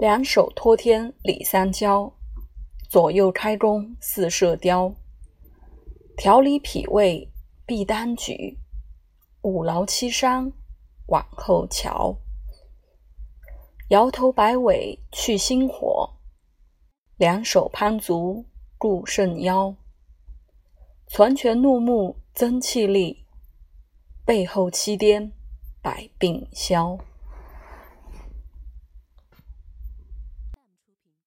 两手托天理三焦左右开弓似射雕。调理脾胃必当举五劳七伤往后瞧。摇头摆尾去心火两手攀足固肾腰。攒拳怒目增气力背后七颠百病消。